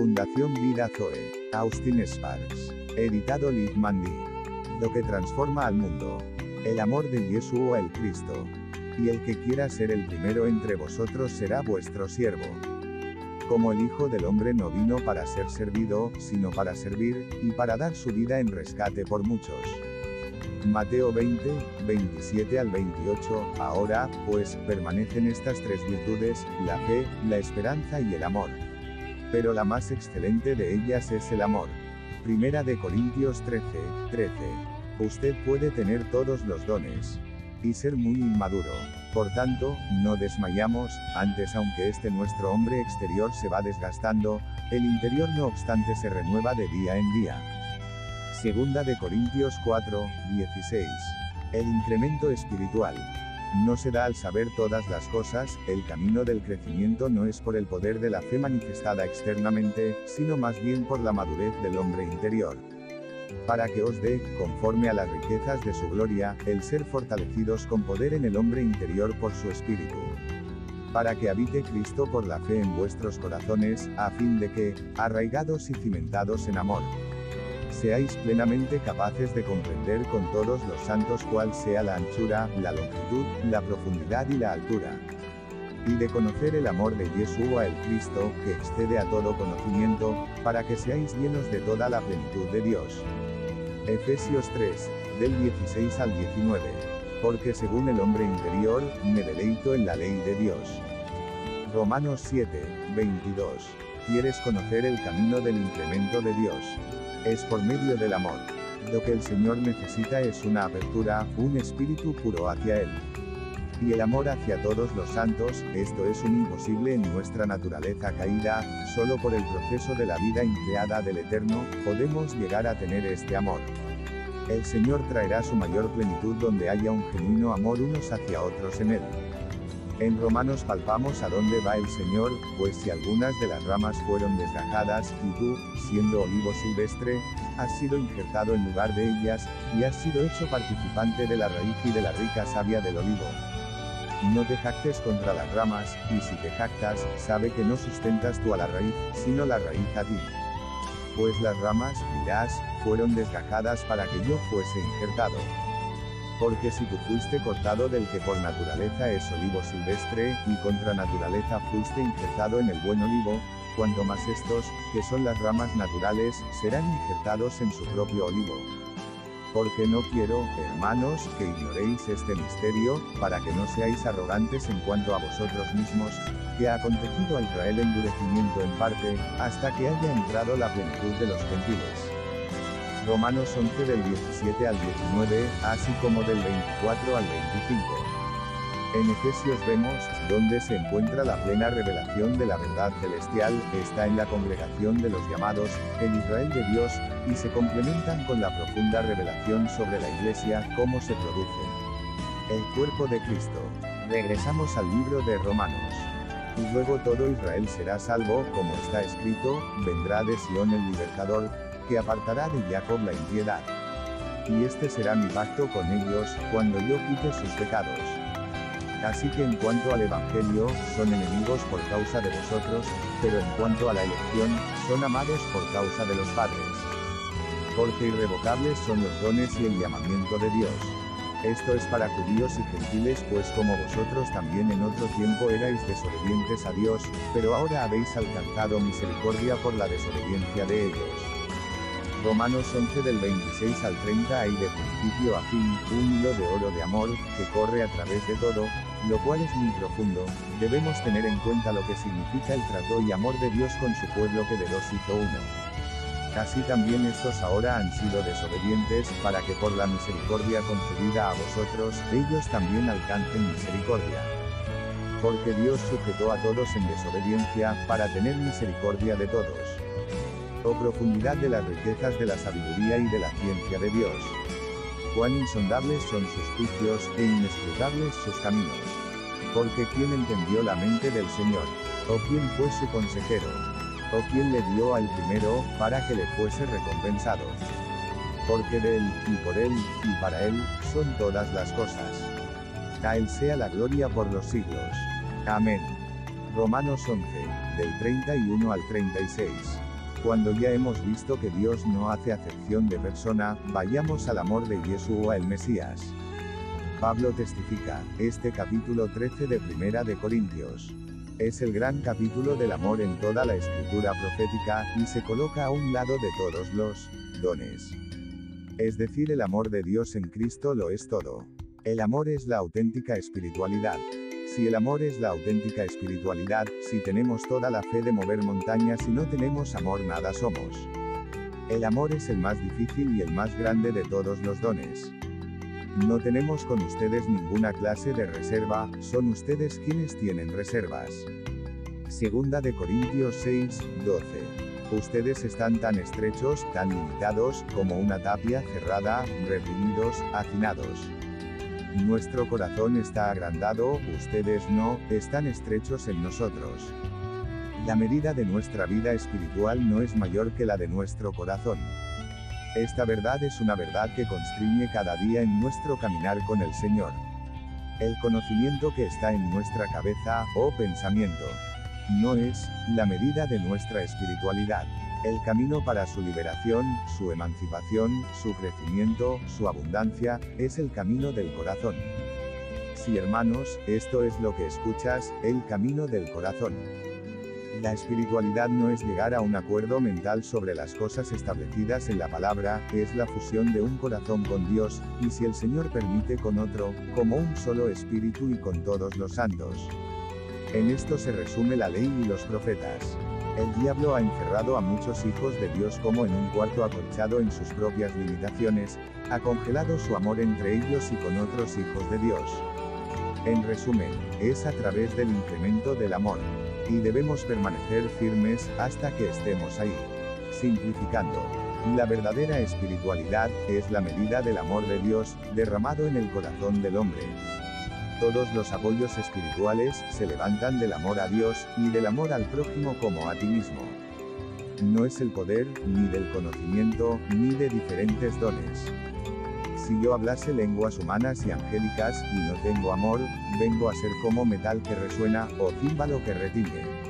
Fundación Vida Zoe. Austin Sparks. Editado Liv Mandy. Lo que transforma al mundo. El amor de Yeshua el Cristo. Y el que quiera ser el primero entre vosotros será vuestro siervo. Como el Hijo del Hombre no vino para ser servido, sino para servir, y para dar su vida en rescate por muchos. Mateo 20, 27 al 28, ahora, pues, permanecen estas tres virtudes, la fe, la esperanza y el amor. Pero la más excelente de ellas es el amor. Primera de Corintios 13, 13. Usted puede tener todos los dones. Y ser muy inmaduro. Por tanto, no desmayamos, antes aunque este nuestro hombre exterior se va desgastando, el interior no obstante se renueva de día en día. Segunda de Corintios 4, 16. El incremento espiritual. No se da al saber todas las cosas, el camino del crecimiento no es por el poder de la fe manifestada externamente, sino más bien por la madurez del hombre interior. Para que os dé, conforme a las riquezas de su gloria, el ser fortalecidos con poder en el hombre interior por su espíritu. Para que habite Cristo por la fe en vuestros corazones, a fin de que, arraigados y cimentados en amor, seáis plenamente capaces de comprender con todos los santos cuál sea la anchura, la longitud, la profundidad y la altura. Y de conocer el amor de Yeshua el Cristo, que excede a todo conocimiento, para que seáis llenos de toda la plenitud de Dios. Efesios 3, del 16 al 19. Porque según el hombre interior, me deleito en la ley de Dios. Romanos 7, 22. ¿Quieres conocer el camino del incremento de Dios? Es por medio del amor. Lo que el Señor necesita es una apertura, un espíritu puro hacia Él. Y el amor hacia todos los santos, esto es un imposible en nuestra naturaleza caída, solo por el proceso de la vida increada del Eterno, podemos llegar a tener este amor. El Señor traerá su mayor plenitud donde haya un genuino amor unos hacia otros en Él. En Romanos palpamos a dónde va el Señor, pues si algunas de las ramas fueron desgajadas, y tú, siendo olivo silvestre, has sido injertado en lugar de ellas, y has sido hecho participante de la raíz y de la rica savia del olivo. No te jactes contra las ramas, y si te jactas, sabe que no sustentas tú a la raíz, sino la raíz a ti. Pues las ramas, dirás, fueron desgajadas para que yo fuese injertado. Porque si tú fuiste cortado del que por naturaleza es olivo silvestre, y contra naturaleza fuiste injertado en el buen olivo, cuanto más estos, que son las ramas naturales, serán injertados en su propio olivo. Porque no quiero, hermanos, que ignoréis este misterio, para que no seáis arrogantes en cuanto a vosotros mismos, que ha acontecido a Israel endurecimiento en parte, hasta que haya entrado la plenitud de los gentiles. Romanos 11 del 17 al 19, así como del 24 al 25. En Efesios vemos, donde se encuentra la plena revelación de la verdad celestial, está en la congregación de los llamados, el Israel de Dios, y se complementan con la profunda revelación sobre la iglesia, cómo se produce. El cuerpo de Cristo. Regresamos al libro de Romanos. Y luego todo Israel será salvo, como está escrito, vendrá de Sión el libertador, que apartará de Jacob la impiedad. Y este será mi pacto con ellos, cuando yo quite sus pecados. Así que en cuanto al Evangelio, son enemigos por causa de vosotros, pero en cuanto a la elección, son amados por causa de los padres. Porque irrevocables son los dones y el llamamiento de Dios. Esto es para judíos y gentiles, pues como vosotros también en otro tiempo erais desobedientes a Dios, pero ahora habéis alcanzado misericordia por la desobediencia de ellos. Romanos 11 del 26 al 30 hay de principio a fin, un hilo de oro de amor, que corre a través de todo, lo cual es muy profundo, debemos tener en cuenta lo que significa el trato y amor de Dios con su pueblo que de los hizo uno. Así también estos ahora han sido desobedientes, para que por la misericordia concedida a vosotros, ellos también alcancen misericordia. Porque Dios sujetó a todos en desobediencia, para tener misericordia de todos. Oh profundidad de las riquezas de la sabiduría y de la ciencia de Dios. Cuán insondables son sus juicios, e inescrutables sus caminos. Porque ¿quién entendió la mente del Señor? ¿O quién fue su consejero? ¿O quién le dio al primero, para que le fuese recompensado? Porque de él, y por él, y para él, son todas las cosas. A él sea la gloria por los siglos. Amén. Romanos 11, del 31 al 36. Cuando ya hemos visto que Dios no hace acepción de persona, vayamos al amor de Yeshua el Mesías. Pablo testifica, este capítulo 13 de Primera de Corintios. Es el gran capítulo del amor en toda la escritura profética, y se coloca a un lado de todos los dones. Es decir, el amor de Dios en Cristo lo es todo. El amor es la auténtica espiritualidad. Si el amor es la auténtica espiritualidad, si tenemos toda la fe de mover montañas y no tenemos amor nada somos. El amor es el más difícil y el más grande de todos los dones. No tenemos con ustedes ninguna clase de reserva, son ustedes quienes tienen reservas. Segunda de Corintios 6, 12. Ustedes están tan estrechos, tan limitados, como una tapia cerrada, reprimidos, hacinados. Nuestro corazón está agrandado, ustedes no, están estrechos en nosotros. La medida de nuestra vida espiritual no es mayor que la de nuestro corazón. Esta verdad es una verdad que constriñe cada día en nuestro caminar con el Señor. El conocimiento que está en nuestra cabeza, o pensamiento, no es la medida de nuestra espiritualidad. El camino para su liberación, su emancipación, su crecimiento, su abundancia, es el camino del corazón. Sí hermanos, esto es lo que escuchas, el camino del corazón. La espiritualidad no es llegar a un acuerdo mental sobre las cosas establecidas en la palabra, es la fusión de un corazón con Dios, y si el Señor permite con otro, como un solo espíritu y con todos los santos. En esto se resume la ley y los profetas. El diablo ha encerrado a muchos hijos de Dios como en un cuarto acolchado en sus propias limitaciones, ha congelado su amor entre ellos y con otros hijos de Dios. En resumen, es a través del incremento del amor. Y debemos permanecer firmes hasta que estemos ahí. Simplificando. La verdadera espiritualidad es la medida del amor de Dios, derramado en el corazón del hombre. Todos los apoyos espirituales se levantan del amor a Dios y del amor al prójimo como a ti mismo. No es el poder, ni del conocimiento, ni de diferentes dones. Si yo hablase lenguas humanas y angélicas, y no tengo amor, vengo a ser como metal que resuena, o címbalo que retiñe.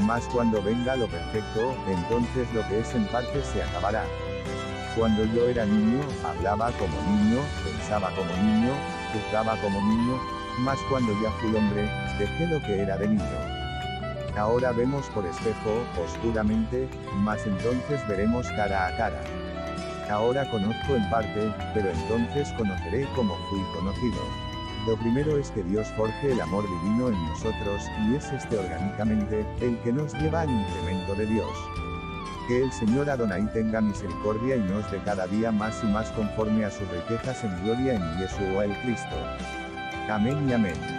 Mas cuando venga lo perfecto, entonces lo que es en parte se acabará. Cuando yo era niño, hablaba como niño, pensaba como niño, juzgaba como niño, mas cuando ya fui hombre, dejé lo que era de niño. Ahora vemos por espejo, oscuramente, mas entonces veremos cara a cara. Ahora conozco en parte, pero entonces conoceré como fui conocido. Lo primero es que Dios forje el amor divino en nosotros, y es este orgánicamente, el que nos lleva al incremento de Dios. Que el Señor Adonai tenga misericordia y nos dé cada día más y más conforme a sus riquezas en gloria en Yeshua el Cristo. Amén y amén.